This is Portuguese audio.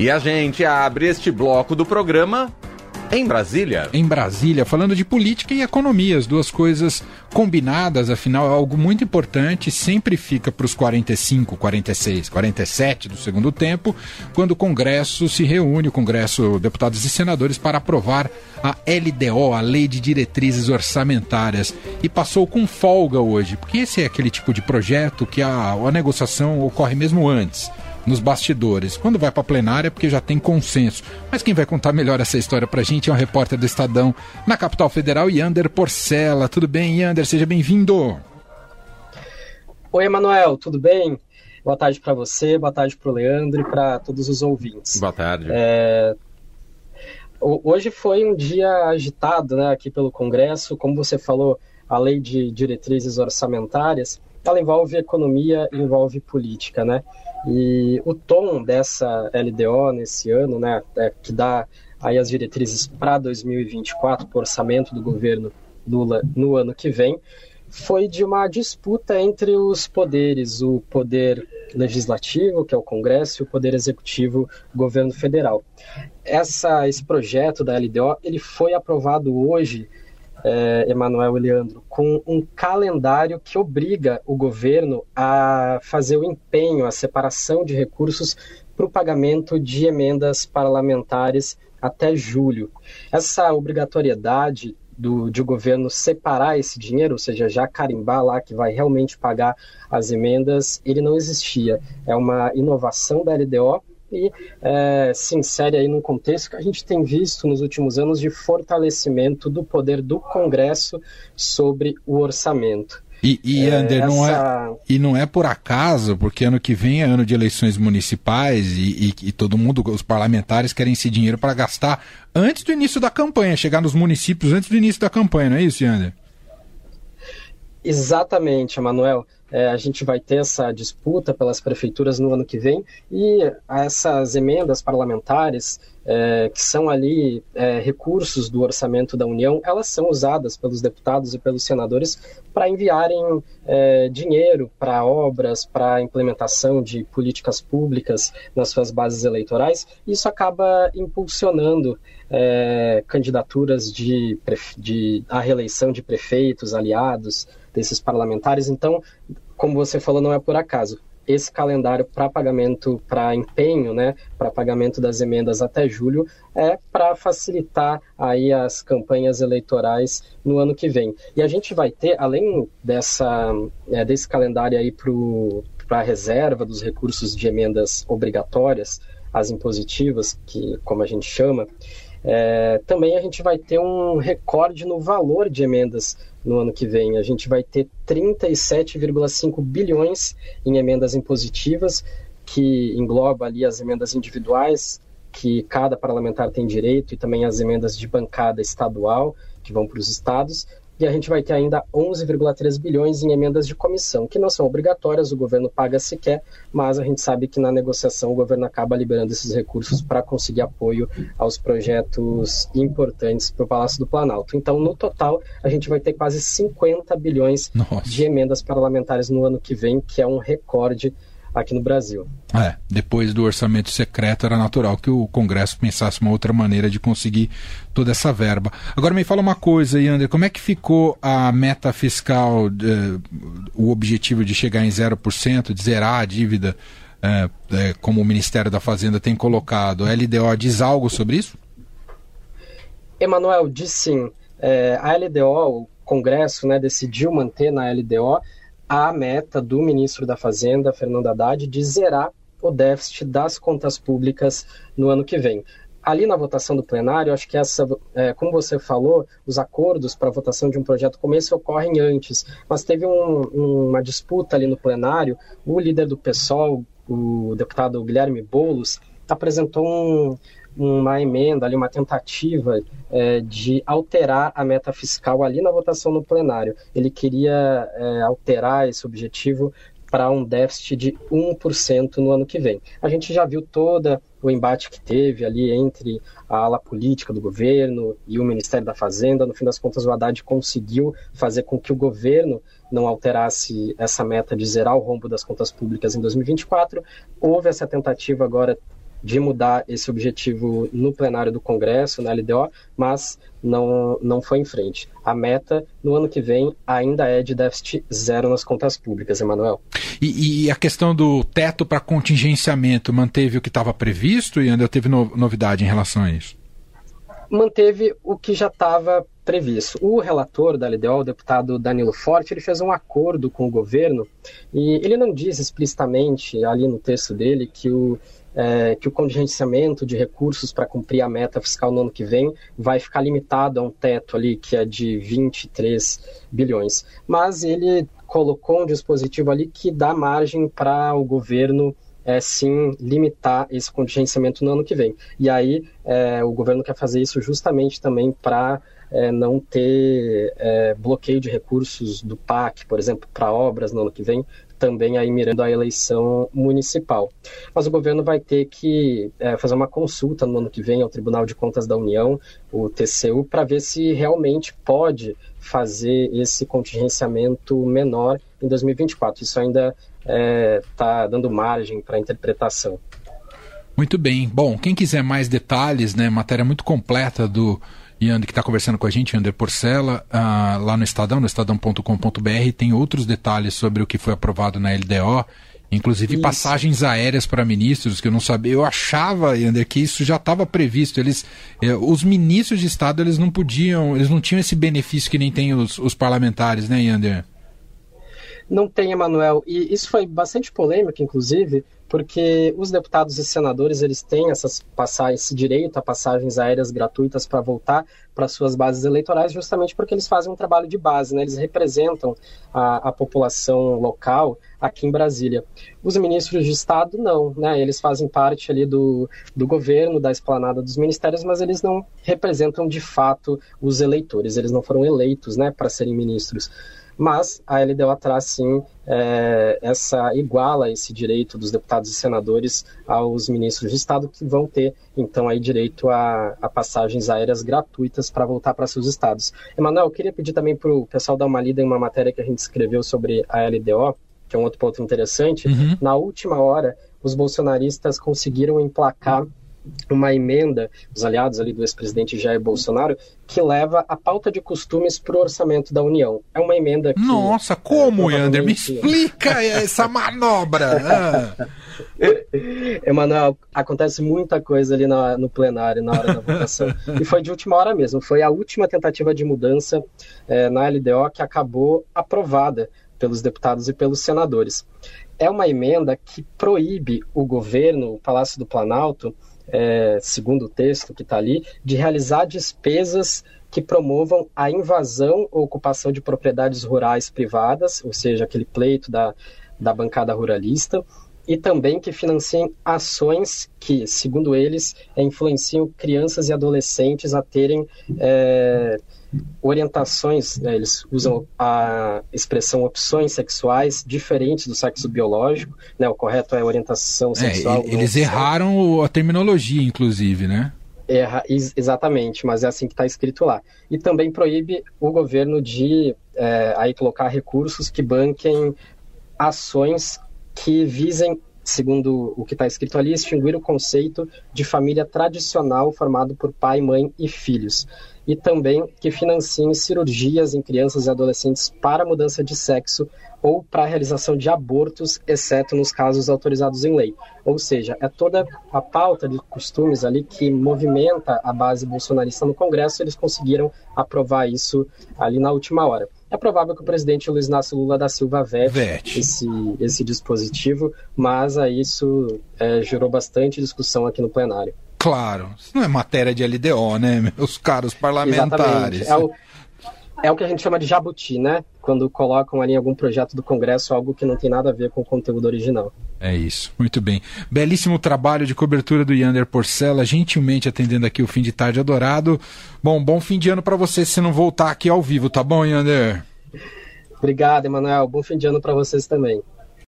E a gente abre este bloco do programa em Brasília. Em Brasília, falando de política e economia, as duas coisas combinadas, afinal, é algo muito importante, sempre fica para os 45, 46, 47 do segundo tempo, quando o Congresso se reúne, o Congresso, deputados e senadores, para aprovar a LDO, a Lei de Diretrizes Orçamentárias. E passou com folga hoje, porque esse é aquele tipo de projeto que a, a negociação ocorre mesmo antes nos bastidores. Quando vai para plenária é porque já tem consenso. Mas quem vai contar melhor essa história para a gente é um repórter do Estadão na capital federal, Yander Porcela. Tudo bem, Yander? Seja bem-vindo. Oi, Emanuel, tudo bem? Boa tarde para você, boa tarde para o Leandro e para todos os ouvintes. Boa tarde. É... Hoje foi um dia agitado né, aqui pelo Congresso. Como você falou, a lei de diretrizes orçamentárias, ela envolve economia envolve política, né? E o tom dessa LDO nesse ano, né, é, que dá aí as diretrizes para 2024, para o orçamento do governo Lula no ano que vem, foi de uma disputa entre os poderes, o poder legislativo, que é o Congresso, e o poder executivo, governo federal. Essa, esse projeto da LDO ele foi aprovado hoje é, Emanuel e Leandro, com um calendário que obriga o governo a fazer o empenho, a separação de recursos para o pagamento de emendas parlamentares até julho. Essa obrigatoriedade do, de o governo separar esse dinheiro, ou seja, já carimbar lá que vai realmente pagar as emendas, ele não existia. É uma inovação da LDO e é, se insere aí num contexto que a gente tem visto nos últimos anos de fortalecimento do poder do Congresso sobre o orçamento. E, e é, Ander, não é, e não é por acaso, porque ano que vem é ano de eleições municipais e, e, e todo mundo, os parlamentares querem esse dinheiro para gastar antes do início da campanha, chegar nos municípios antes do início da campanha, não é isso, Ander? Exatamente, Emanuel. É, a gente vai ter essa disputa pelas prefeituras no ano que vem e essas emendas parlamentares, é, que são ali é, recursos do orçamento da União, elas são usadas pelos deputados e pelos senadores para enviarem é, dinheiro para obras, para implementação de políticas públicas nas suas bases eleitorais. E isso acaba impulsionando é, candidaturas de, de a reeleição de prefeitos, aliados, desses parlamentares. Então, como você falou, não é por acaso. Esse calendário para pagamento, para empenho, né, para pagamento das emendas até julho, é para facilitar aí as campanhas eleitorais no ano que vem. E a gente vai ter, além dessa, é, desse calendário aí para a reserva dos recursos de emendas obrigatórias, as impositivas, que como a gente chama, é, também a gente vai ter um recorde no valor de emendas no ano que vem. A gente vai ter 37,5 bilhões em emendas impositivas, que engloba ali as emendas individuais, que cada parlamentar tem direito, e também as emendas de bancada estadual, que vão para os estados, e a gente vai ter ainda 11,3 bilhões em emendas de comissão, que não são obrigatórias, o governo paga se quer, mas a gente sabe que na negociação o governo acaba liberando esses recursos para conseguir apoio aos projetos importantes para o Palácio do Planalto. Então, no total, a gente vai ter quase 50 bilhões Nossa. de emendas parlamentares no ano que vem, que é um recorde aqui no Brasil. É, depois do orçamento secreto era natural que o Congresso pensasse uma outra maneira de conseguir toda essa verba. Agora me fala uma coisa, Yander, como é que ficou a meta fiscal, eh, o objetivo de chegar em 0%, de zerar a dívida, eh, eh, como o Ministério da Fazenda tem colocado? A LDO diz algo sobre isso? Emanuel, diz sim. É, a LDO, o Congresso, né, decidiu manter na LDO a meta do ministro da Fazenda, Fernando Haddad, de zerar o déficit das contas públicas no ano que vem. Ali na votação do plenário, acho que essa, é, como você falou, os acordos para a votação de um projeto como esse ocorrem antes, mas teve um, uma disputa ali no plenário. O líder do PSOL, o deputado Guilherme Boulos, apresentou um, uma emenda, ali, uma tentativa é, de alterar a meta fiscal ali na votação no plenário. Ele queria é, alterar esse objetivo para um déficit de 1% no ano que vem. A gente já viu toda o embate que teve ali entre a ala política do governo e o Ministério da Fazenda. No fim das contas, o Haddad conseguiu fazer com que o governo não alterasse essa meta de zerar o rombo das contas públicas em 2024. Houve essa tentativa agora de mudar esse objetivo no plenário do Congresso, na LDO, mas não, não foi em frente. A meta no ano que vem ainda é de déficit zero nas contas públicas, Emanuel. E, e, a questão do teto para contingenciamento manteve o que estava previsto e ainda teve no, novidade em relação a isso? Manteve o que já estava previsto. O relator da LDO, o deputado Danilo Forte, ele fez um acordo com o governo e ele não diz explicitamente ali no texto dele que o é, que o contingenciamento de recursos para cumprir a meta fiscal no ano que vem vai ficar limitado a um teto ali que é de 23 bilhões. Mas ele colocou um dispositivo ali que dá margem para o governo é, sim limitar esse contingenciamento no ano que vem. E aí é, o governo quer fazer isso justamente também para é, não ter é, bloqueio de recursos do PAC, por exemplo, para obras no ano que vem, também aí mirando a eleição municipal. Mas o governo vai ter que é, fazer uma consulta no ano que vem ao Tribunal de Contas da União, o TCU, para ver se realmente pode fazer esse contingenciamento menor em 2024. Isso ainda está é, dando margem para interpretação. Muito bem. Bom, quem quiser mais detalhes, né, matéria muito completa do Yander, que está conversando com a gente, Yander Porcela, uh, lá no Estadão, no estadão.com.br, tem outros detalhes sobre o que foi aprovado na LDO, inclusive isso. passagens aéreas para ministros, que eu não sabia, eu achava, Yander, que isso já estava previsto. Eles, eh, os ministros de Estado, eles não podiam, eles não tinham esse benefício que nem tem os, os parlamentares, né, Yander? Não tem, Emanuel. E isso foi bastante polêmico, inclusive, porque os deputados e senadores eles têm essas passagens, esse direito a passagens aéreas gratuitas para voltar para suas bases eleitorais, justamente porque eles fazem um trabalho de base, né? eles representam a, a população local aqui em Brasília. Os ministros de Estado não, né? eles fazem parte ali do, do governo, da esplanada dos ministérios, mas eles não representam de fato os eleitores, eles não foram eleitos né, para serem ministros mas a LDO traz sim é, essa iguala esse direito dos deputados e senadores aos ministros de Estado que vão ter então aí direito a, a passagens aéreas gratuitas para voltar para seus estados. Emanuel, eu queria pedir também para o pessoal dar uma lida em uma matéria que a gente escreveu sobre a LDO, que é um outro ponto interessante. Uhum. Na última hora, os bolsonaristas conseguiram emplacar uma emenda dos aliados ali do ex-presidente Jair Bolsonaro que leva a pauta de costumes para o orçamento da União. É uma emenda que... Nossa, como, é, Yander? Me explica essa manobra! Ah. Emanuel, acontece muita coisa ali na, no plenário na hora da votação. e foi de última hora mesmo. Foi a última tentativa de mudança é, na LDO que acabou aprovada pelos deputados e pelos senadores. É uma emenda que proíbe o governo, o Palácio do Planalto, é, segundo o texto que está ali, de realizar despesas que promovam a invasão ou ocupação de propriedades rurais privadas, ou seja, aquele pleito da, da bancada ruralista, e também que financiem ações que, segundo eles, influenciam crianças e adolescentes a terem é, orientações, né, eles usam a expressão opções sexuais diferentes do sexo biológico, né, o correto é orientação é, sexual. É, eles erraram a terminologia, inclusive, né? Erra, exatamente, mas é assim que está escrito lá. E também proíbe o governo de é, aí colocar recursos que banquem ações que visem segundo o que está escrito ali, extinguir o conceito de família tradicional formado por pai, mãe e filhos e também que financiem cirurgias em crianças e adolescentes para mudança de sexo ou para a realização de abortos, exceto nos casos autorizados em lei. Ou seja, é toda a pauta de costumes ali que movimenta a base bolsonarista no Congresso, eles conseguiram aprovar isso ali na última hora. É provável que o presidente Luiz Inácio Lula da Silva vete, Esse, esse dispositivo, mas aí isso é, gerou bastante discussão aqui no plenário. Claro, isso não é matéria de LDO, né, meus caros parlamentares. É o, é o que a gente chama de jabuti, né? Quando colocam ali em algum projeto do Congresso algo que não tem nada a ver com o conteúdo original. É isso, muito bem. Belíssimo trabalho de cobertura do Yander Porcela, gentilmente atendendo aqui o fim de tarde adorado. Bom, bom fim de ano para você se não voltar aqui ao vivo, tá bom, Yander? Obrigado, Emanuel. Bom fim de ano para vocês também.